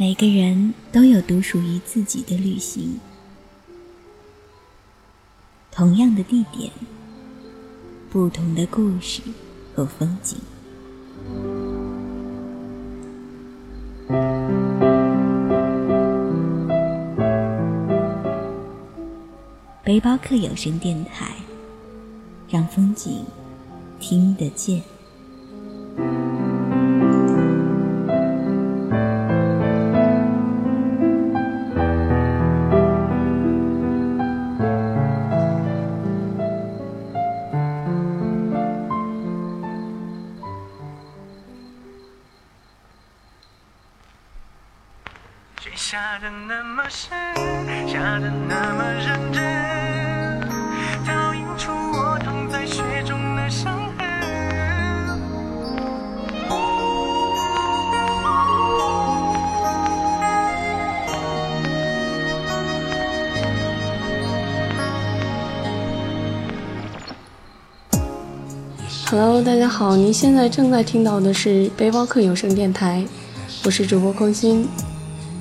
每个人都有独属于自己的旅行，同样的地点，不同的故事和风景。背包客有声电台，让风景听得见。下的那么深，下的那么认真，倒映出我躺在雪中的伤痕。Hello，大家好，您现在正在听到的是背包客有声电台，我是主播空心。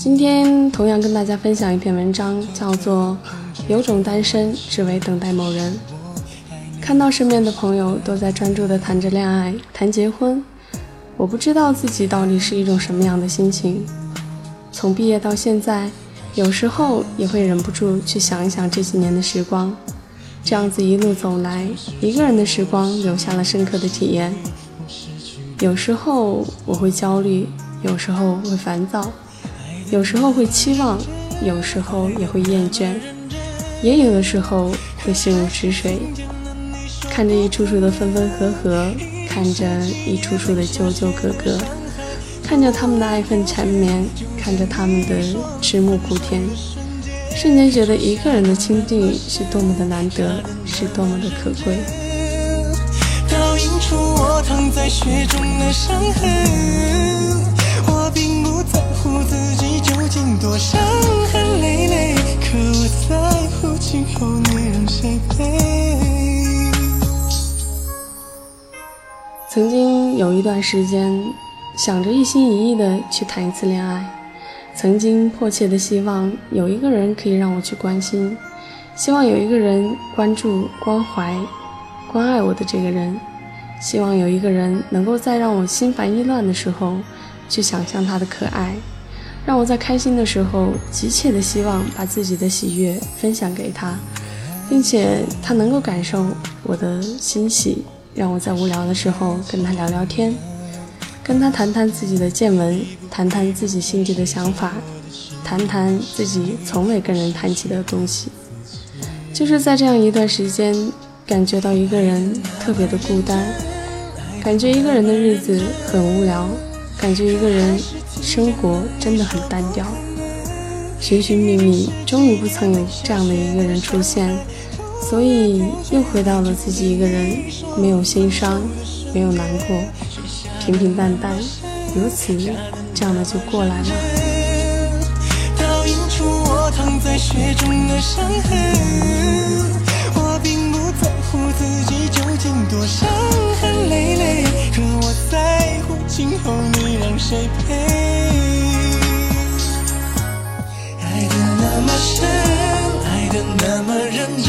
今天同样跟大家分享一篇文章，叫做《有种单身只为等待某人》。看到身边的朋友都在专注的谈着恋爱、谈结婚，我不知道自己到底是一种什么样的心情。从毕业到现在，有时候也会忍不住去想一想这几年的时光。这样子一路走来，一个人的时光留下了深刻的体验。有时候我会焦虑，有时候会烦躁。有时候会期望，有时候也会厌倦，也有的时候会心如止水，看着一处处的分分合合，看着一处处的纠纠葛葛，看着他们的爱恨缠绵，看着他们的迟暮苦甜，瞬间觉得一个人的清静是多么的难得，是多么的可贵。倒映出我躺在雪中的伤痕，段时间，想着一心一意的去谈一次恋爱，曾经迫切的希望有一个人可以让我去关心，希望有一个人关注、关怀、关爱我的这个人，希望有一个人能够在让我心烦意乱的时候，去想象他的可爱。让我在开心的时候，急切的希望把自己的喜悦分享给他，并且他能够感受我的欣喜。让我在无聊的时候跟他聊聊天，跟他谈谈自己的见闻，谈谈自己心底的想法，谈谈自己从未跟人谈起的东西。就是在这样一段时间，感觉到一个人特别的孤单，感觉一个人的日子很无聊，感觉一个人。生活真的很单调，寻寻觅觅，终于不曾有这样的一个人出现，所以又回到了自己一个人，没有心伤，没有难过，平平淡淡，如此这样的就过来了。倒映出我躺在雪中的伤痕，我并不在乎自己究竟多伤痕累累，可我在乎今后你让谁陪。那么深，爱的那么认真，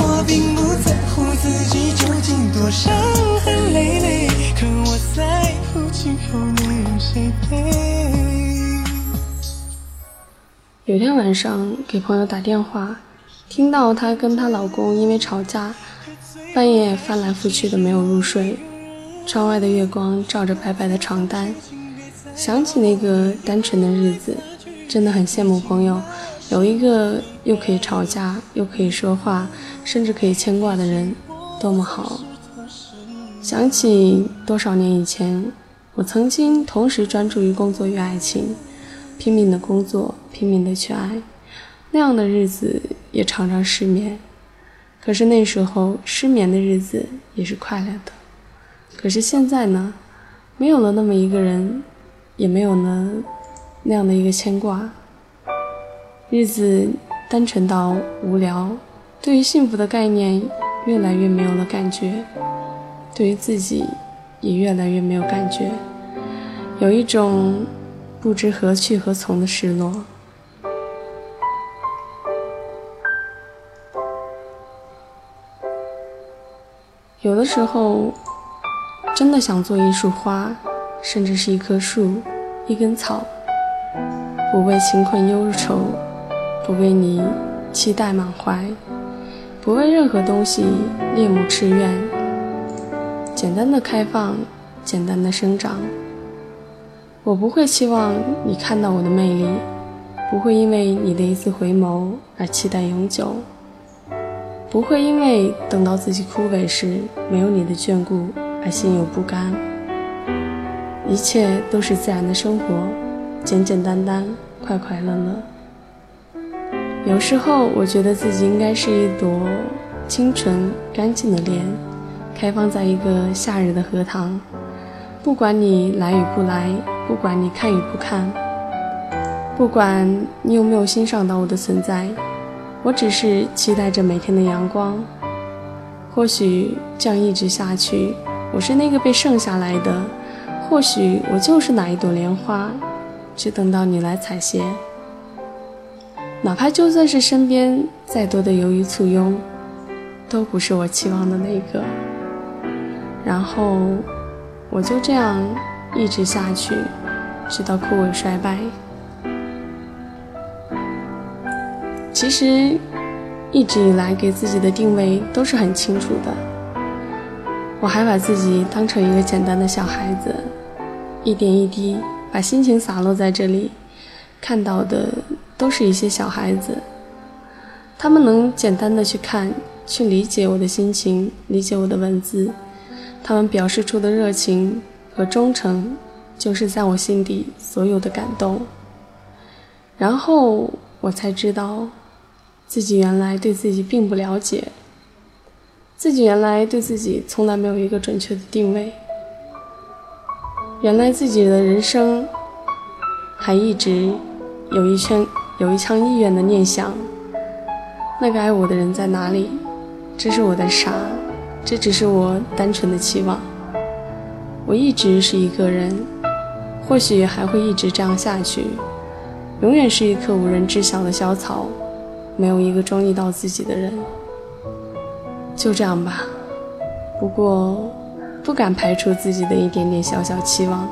我并不在乎自己究竟多伤痕累累，可我在乎今后你让谁陪。有天晚上给朋友打电话，听到她跟她老公因为吵架，半夜翻来覆去的没有入睡，窗外的月光照着白白的床单，想起那个单纯的日子，真的很羡慕朋友。有一个又可以吵架，又可以说话，甚至可以牵挂的人，多么好！想起多少年以前，我曾经同时专注于工作与爱情，拼命的工作，拼命的去爱，那样的日子也常常失眠。可是那时候失眠的日子也是快乐的。可是现在呢，没有了那么一个人，也没有了那样的一个牵挂，日子单纯到无聊，对于幸福的概念越来越没有了感觉，对于自己也越来越没有感觉，有一种不知何去何从的失落。有的时候，真的想做一束花，甚至是一棵树、一根草，不为情困忧愁，不为你期待满怀，不为任何东西恋慕痴怨，简单的开放，简单的生长。我不会期望你看到我的魅力，不会因为你的一次回眸而期待永久。不会因为等到自己枯萎时没有你的眷顾而心有不甘，一切都是自然的生活，简简单单，快快乐乐。有时候我觉得自己应该是一朵清纯干净的莲，开放在一个夏日的荷塘，不管你来与不来，不管你看与不看，不管你有没有欣赏到我的存在。我只是期待着每天的阳光，或许这样一直下去，我是那个被剩下来的；或许我就是哪一朵莲花，只等到你来采撷。哪怕就算是身边再多的游鱼簇拥，都不是我期望的那个。然后我就这样一直下去，直到枯萎衰败。其实，一直以来给自己的定位都是很清楚的。我还把自己当成一个简单的小孩子，一点一滴把心情洒落在这里，看到的都是一些小孩子。他们能简单的去看，去理解我的心情，理解我的文字。他们表示出的热情和忠诚，就是在我心底所有的感动。然后我才知道。自己原来对自己并不了解，自己原来对自己从来没有一个准确的定位，原来自己的人生还一直有一圈有一腔意愿的念想。那个爱我的人在哪里？这是我的傻，这只是我单纯的期望。我一直是一个人，或许还会一直这样下去，永远是一棵无人知晓的小草。没有一个中意到自己的人，就这样吧。不过，不敢排除自己的一点点小小期望。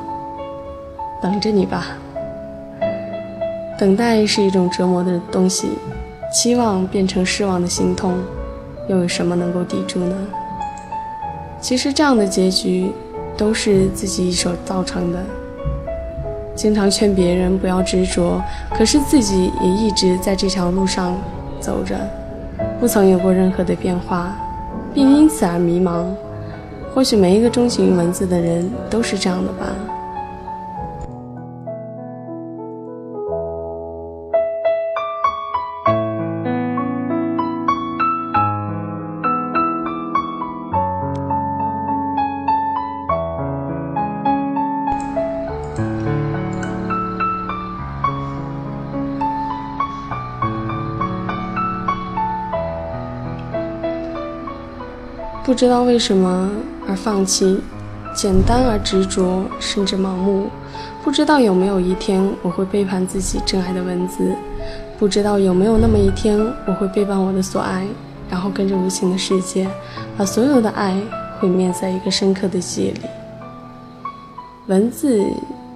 等着你吧。等待是一种折磨的东西，期望变成失望的心痛，又有什么能够抵住呢？其实这样的结局，都是自己一手造成的。经常劝别人不要执着，可是自己也一直在这条路上。走着，不曾有过任何的变化，并因此而迷茫。或许每一个钟情于文字的人都是这样的吧。不知道为什么而放弃，简单而执着，甚至盲目。不知道有没有一天我会背叛自己真爱的文字，不知道有没有那么一天我会背叛我的所爱，然后跟着无情的世界，把所有的爱毁灭在一个深刻的记忆里。文字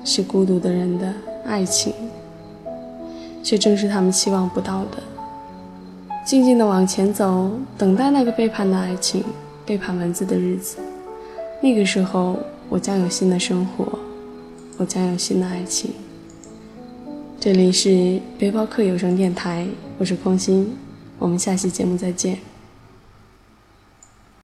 是孤独的人的爱情，却正是他们期望不到的。静静的往前走，等待那个背叛的爱情。背叛文字的日子，那个时候我将有新的生活，我将有新的爱情。这里是背包客有声电台，我是空心，我们下期节目再见。